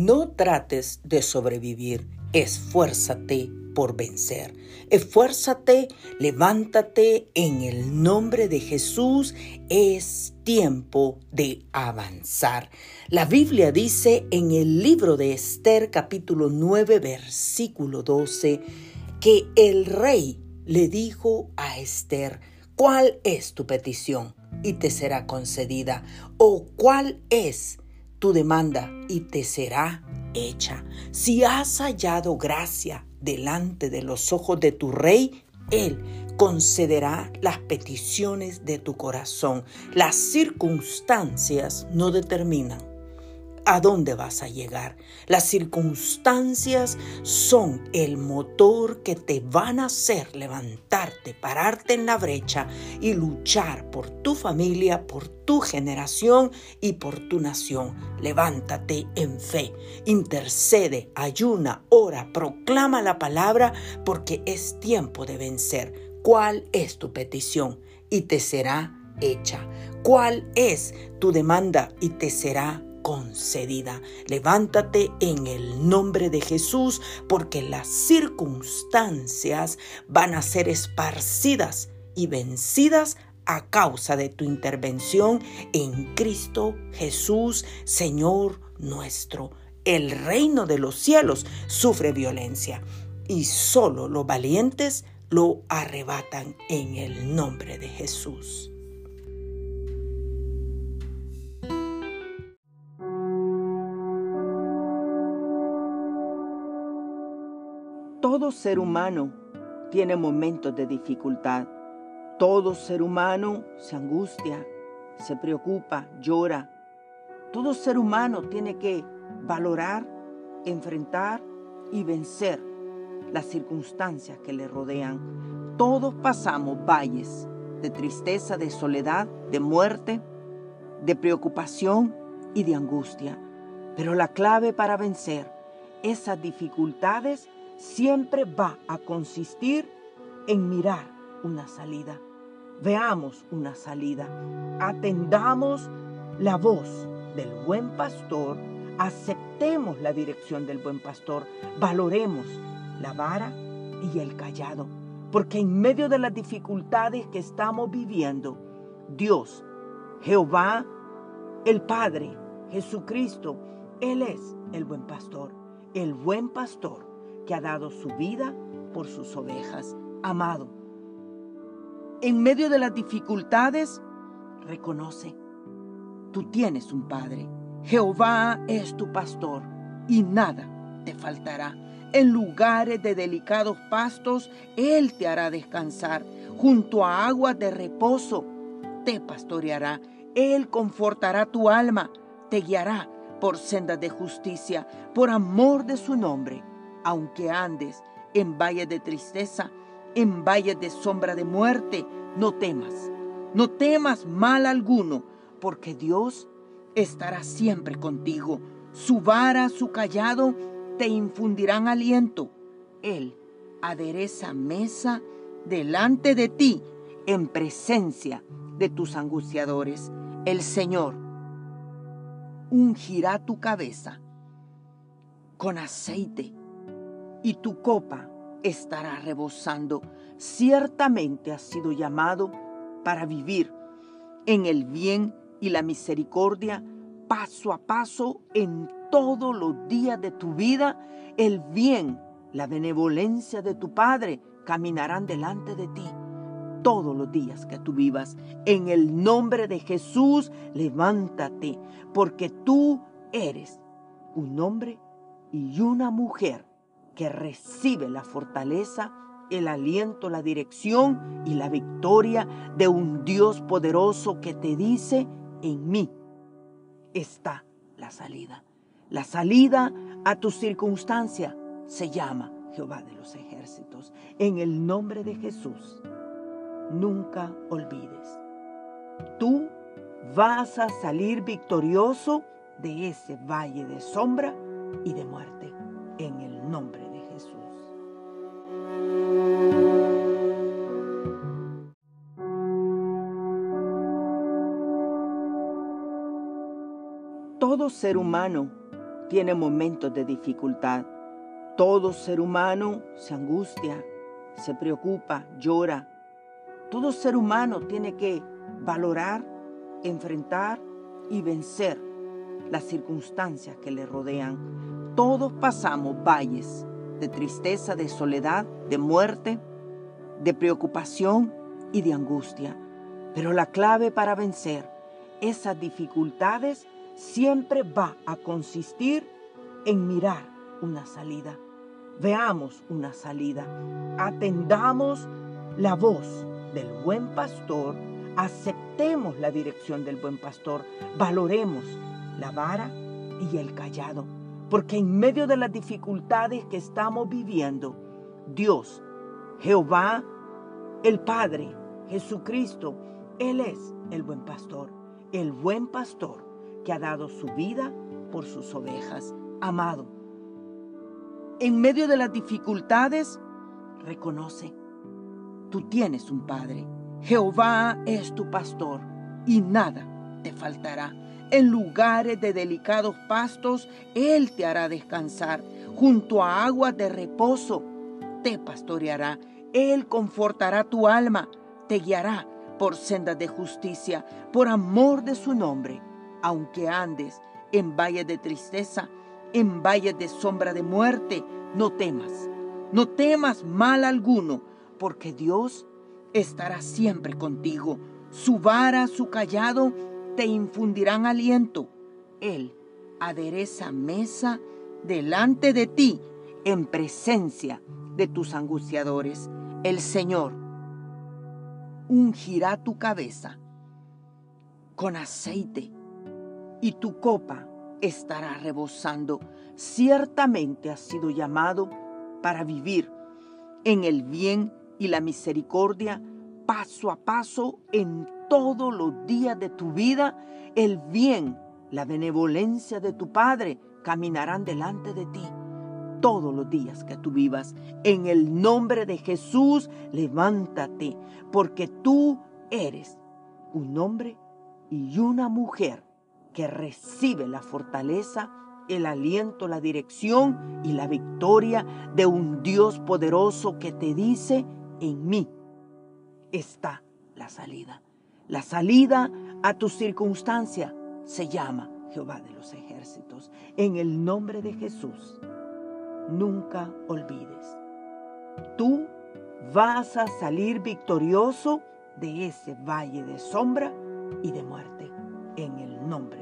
No trates de sobrevivir, esfuérzate por vencer. Esfuérzate, levántate en el nombre de Jesús. Es tiempo de avanzar. La Biblia dice en el libro de Esther capítulo 9 versículo 12 que el rey le dijo a Esther, ¿cuál es tu petición? Y te será concedida. ¿O cuál es tu demanda y te será hecha. Si has hallado gracia delante de los ojos de tu rey, él concederá las peticiones de tu corazón. Las circunstancias no determinan a dónde vas a llegar. Las circunstancias son el motor que te van a hacer levantarte, pararte en la brecha y luchar por tu familia, por tu generación y por tu nación. Levántate en fe, intercede, ayuna, ora, proclama la palabra porque es tiempo de vencer. ¿Cuál es tu petición? Y te será hecha. ¿Cuál es tu demanda? Y te será concedida. Levántate en el nombre de Jesús porque las circunstancias van a ser esparcidas y vencidas a causa de tu intervención en Cristo Jesús, Señor nuestro. El reino de los cielos sufre violencia y solo los valientes lo arrebatan en el nombre de Jesús. Ser humano tiene momentos de dificultad. Todo ser humano se angustia, se preocupa, llora. Todo ser humano tiene que valorar, enfrentar y vencer las circunstancias que le rodean. Todos pasamos valles de tristeza, de soledad, de muerte, de preocupación y de angustia. Pero la clave para vencer esas dificultades siempre va a consistir en mirar una salida. Veamos una salida. Atendamos la voz del buen pastor. Aceptemos la dirección del buen pastor. Valoremos la vara y el callado. Porque en medio de las dificultades que estamos viviendo, Dios, Jehová, el Padre, Jesucristo, Él es el buen pastor. El buen pastor que ha dado su vida por sus ovejas. Amado, en medio de las dificultades, reconoce, tú tienes un Padre. Jehová es tu pastor y nada te faltará. En lugares de delicados pastos, Él te hará descansar. Junto a aguas de reposo, te pastoreará. Él confortará tu alma, te guiará por sendas de justicia, por amor de su nombre aunque andes en valle de tristeza, en valle de sombra de muerte, no temas, no temas mal alguno, porque Dios estará siempre contigo. Su vara, su callado te infundirán aliento. Él adereza mesa delante de ti en presencia de tus angustiadores. El Señor ungirá tu cabeza con aceite y tu copa estará rebosando. Ciertamente has sido llamado para vivir en el bien y la misericordia paso a paso en todos los días de tu vida. El bien, la benevolencia de tu Padre caminarán delante de ti todos los días que tú vivas. En el nombre de Jesús, levántate, porque tú eres un hombre y una mujer que recibe la fortaleza, el aliento, la dirección y la victoria de un Dios poderoso que te dice, en mí está la salida. La salida a tu circunstancia se llama Jehová de los ejércitos. En el nombre de Jesús, nunca olvides. Tú vas a salir victorioso de ese valle de sombra y de muerte en el nombre de todo ser humano tiene momentos de dificultad. Todo ser humano se angustia, se preocupa, llora. Todo ser humano tiene que valorar, enfrentar y vencer las circunstancias que le rodean. Todos pasamos valles de tristeza, de soledad, de muerte, de preocupación y de angustia. Pero la clave para vencer esas dificultades siempre va a consistir en mirar una salida. Veamos una salida. Atendamos la voz del buen pastor. Aceptemos la dirección del buen pastor. Valoremos la vara y el callado. Porque en medio de las dificultades que estamos viviendo, Dios, Jehová, el Padre, Jesucristo, Él es el buen pastor. El buen pastor que ha dado su vida por sus ovejas. Amado, en medio de las dificultades, reconoce, tú tienes un Padre. Jehová es tu pastor y nada te faltará. En lugares de delicados pastos, Él te hará descansar. Junto a aguas de reposo, te pastoreará. Él confortará tu alma, te guiará por sendas de justicia, por amor de su nombre. Aunque andes en valles de tristeza, en valles de sombra de muerte, no temas, no temas mal alguno, porque Dios estará siempre contigo. Su vara, su callado, te infundirán aliento. Él adereza mesa delante de ti en presencia de tus angustiadores. El Señor ungirá tu cabeza con aceite y tu copa estará rebosando. Ciertamente has sido llamado para vivir en el bien y la misericordia paso a paso en todos los días de tu vida, el bien, la benevolencia de tu Padre caminarán delante de ti todos los días que tú vivas. En el nombre de Jesús, levántate, porque tú eres un hombre y una mujer que recibe la fortaleza, el aliento, la dirección y la victoria de un Dios poderoso que te dice, en mí está la salida. La salida a tu circunstancia se llama Jehová de los ejércitos. En el nombre de Jesús, nunca olvides. Tú vas a salir victorioso de ese valle de sombra y de muerte. En el nombre